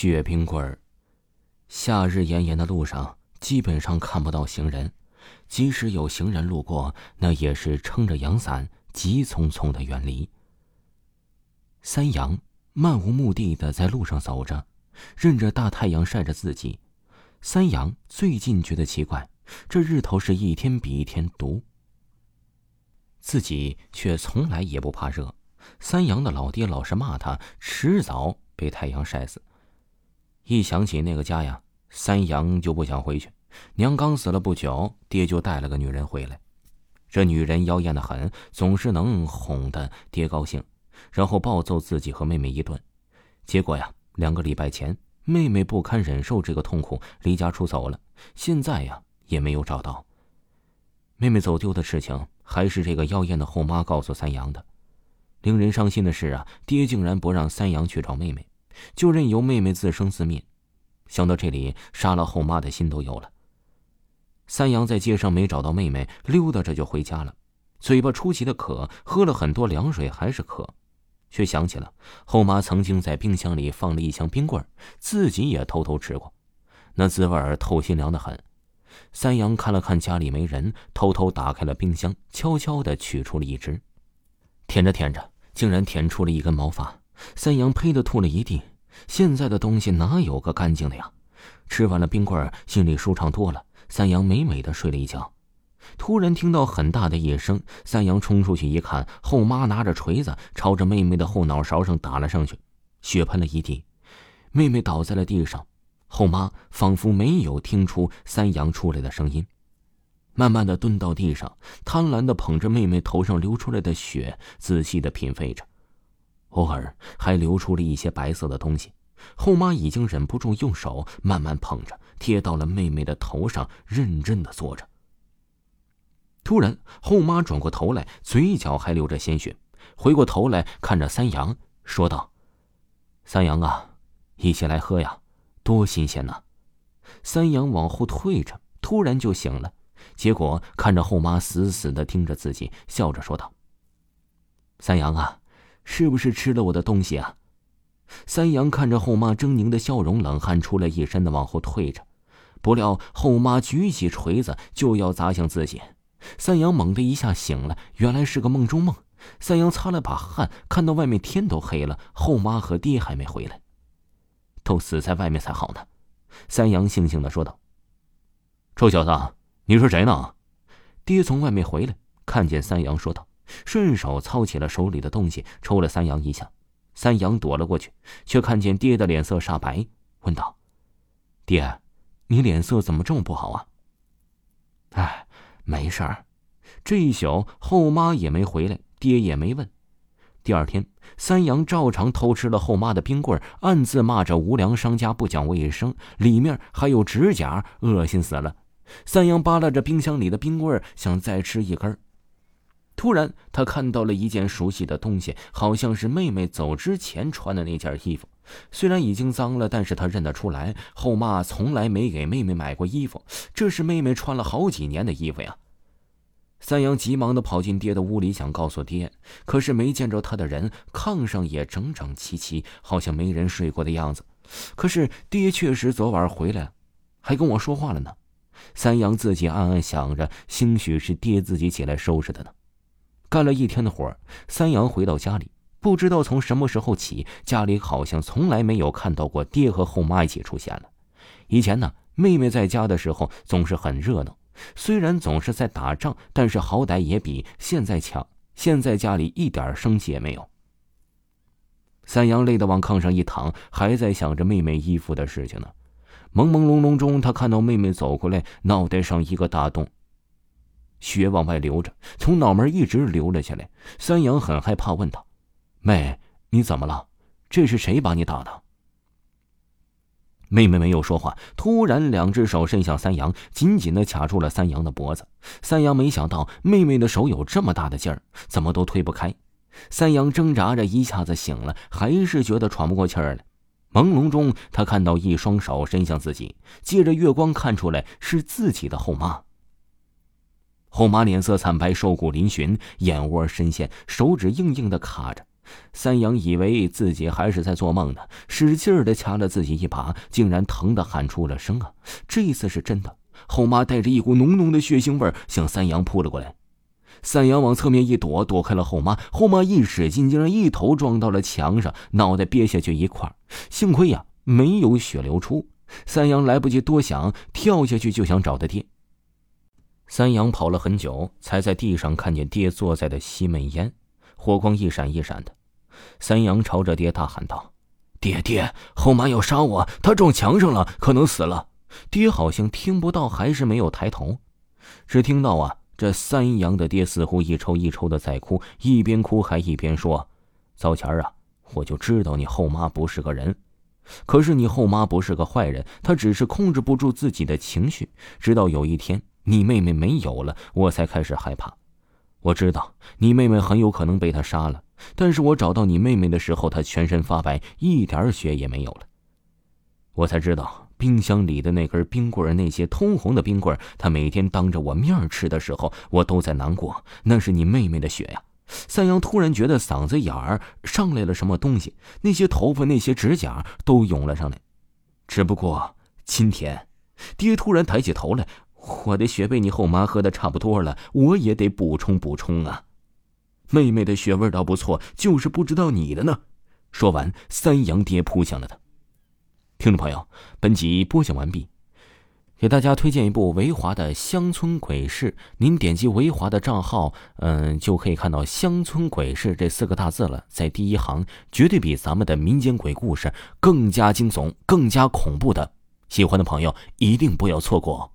雪冰棍儿。夏日炎炎的路上，基本上看不到行人，即使有行人路过，那也是撑着阳伞，急匆匆的远离。三阳漫无目的的在路上走着，任着大太阳晒着自己。三阳最近觉得奇怪，这日头是一天比一天毒，自己却从来也不怕热。三阳的老爹老是骂他，迟早被太阳晒死。一想起那个家呀，三阳就不想回去。娘刚死了不久，爹就带了个女人回来。这女人妖艳的很，总是能哄得爹高兴，然后暴揍自己和妹妹一顿。结果呀，两个礼拜前，妹妹不堪忍受这个痛苦，离家出走了。现在呀，也没有找到。妹妹走丢的事情，还是这个妖艳的后妈告诉三阳的。令人伤心的是啊，爹竟然不让三阳去找妹妹。就任由妹妹自生自灭，想到这里，杀了后妈的心都有了。三阳在街上没找到妹妹，溜达着就回家了，嘴巴出奇的渴，喝了很多凉水还是渴，却想起了后妈曾经在冰箱里放了一箱冰棍自己也偷偷吃过，那滋味儿透心凉的很。三阳看了看家里没人，偷偷打开了冰箱，悄悄的取出了一只，舔着舔着，竟然舔出了一根毛发。三阳呸的吐了一地，现在的东西哪有个干净的呀？吃完了冰棍心里舒畅多了。三阳美美的睡了一觉，突然听到很大的一声，三阳冲出去一看，后妈拿着锤子朝着妹妹的后脑勺上打了上去，血喷了一地，妹妹倒在了地上。后妈仿佛没有听出三阳出来的声音，慢慢的蹲到地上，贪婪的捧着妹妹头上流出来的血，仔细的品味着。偶尔还流出了一些白色的东西，后妈已经忍不住用手慢慢捧着，贴到了妹妹的头上，认真的做着。突然，后妈转过头来，嘴角还流着鲜血，回过头来看着三阳，说道：“三阳啊，一起来喝呀，多新鲜呐！”三阳往后退着，突然就醒了，结果看着后妈死死的盯着自己，笑着说道：“三阳啊。”是不是吃了我的东西啊？三阳看着后妈狰狞的笑容，冷汗出来一身的往后退着。不料后妈举起锤子就要砸向自己，三阳猛地一下醒了，原来是个梦中梦。三阳擦了把汗，看到外面天都黑了，后妈和爹还没回来，都死在外面才好呢。三阳悻悻的说道：“臭小子，你是谁呢？”爹从外面回来，看见三阳，说道。顺手操起了手里的东西，抽了三阳一下。三阳躲了过去，却看见爹的脸色煞白，问道：“爹，你脸色怎么这么不好啊？”“哎，没事儿。”这一宿后妈也没回来，爹也没问。第二天，三阳照常偷吃了后妈的冰棍，暗自骂着无良商家不讲卫生，里面还有指甲，恶心死了。三阳扒拉着冰箱里的冰棍，想再吃一根儿。突然，他看到了一件熟悉的东西，好像是妹妹走之前穿的那件衣服。虽然已经脏了，但是他认得出来。后妈从来没给妹妹买过衣服，这是妹妹穿了好几年的衣服呀。三阳急忙的跑进爹的屋里，想告诉爹，可是没见着他的人，炕上也整整齐齐，好像没人睡过的样子。可是爹确实昨晚回来，还跟我说话了呢。三阳自己暗暗想着，兴许是爹自己起来收拾的呢。干了一天的活三阳回到家里，不知道从什么时候起，家里好像从来没有看到过爹和后妈一起出现了。以前呢，妹妹在家的时候总是很热闹，虽然总是在打仗，但是好歹也比现在强。现在家里一点生气也没有。三阳累得往炕上一躺，还在想着妹妹衣服的事情呢。朦朦胧胧中，他看到妹妹走过来，脑袋上一个大洞。血往外流着，从脑门一直流了下来。三阳很害怕，问道：“妹，你怎么了？这是谁把你打的？”妹妹没有说话，突然两只手伸向三阳，紧紧的卡住了三阳的脖子。三阳没想到妹妹的手有这么大的劲儿，怎么都推不开。三阳挣扎着一下子醒了，还是觉得喘不过气儿来。朦胧中，他看到一双手伸向自己，借着月光看出来是自己的后妈。后妈脸色惨白，瘦骨嶙峋，眼窝深陷，手指硬硬的卡着。三阳以为自己还是在做梦呢，使劲的掐了自己一把，竟然疼得喊出了声啊！这次是真的，后妈带着一股浓浓的血腥味向三阳扑了过来。三阳往侧面一躲，躲开了后妈。后妈一使劲，竟然一头撞到了墙上，脑袋憋下去一块幸亏呀，没有血流出。三阳来不及多想，跳下去就想找他爹。三阳跑了很久，才在地上看见爹坐在的西闷烟，火光一闪一闪的。三阳朝着爹大喊道：“爹爹，后妈要杀我，她撞墙上了，可能死了。”爹好像听不到，还是没有抬头，只听到啊。这三阳的爹似乎一抽一抽的在哭，一边哭还一边说：“早前啊，我就知道你后妈不是个人，可是你后妈不是个坏人，她只是控制不住自己的情绪。直到有一天你妹妹没有了，我才开始害怕。我知道你妹妹很有可能被他杀了，但是我找到你妹妹的时候，她全身发白，一点血也没有了。我才知道。”冰箱里的那根冰棍那些通红的冰棍他每天当着我面吃的时候，我都在难过。那是你妹妹的血呀！三阳突然觉得嗓子眼儿上来了什么东西，那些头发、那些指甲都涌了上来。只不过今天，爹突然抬起头来，我的血被你后妈喝的差不多了，我也得补充补充啊！妹妹的血味倒不错，就是不知道你的呢。说完，三阳爹扑向了他。听众朋友，本集播讲完毕，给大家推荐一部维华的乡村鬼事。您点击维华的账号，嗯，就可以看到“乡村鬼事”这四个大字了，在第一行，绝对比咱们的民间鬼故事更加惊悚、更加恐怖的。喜欢的朋友一定不要错过。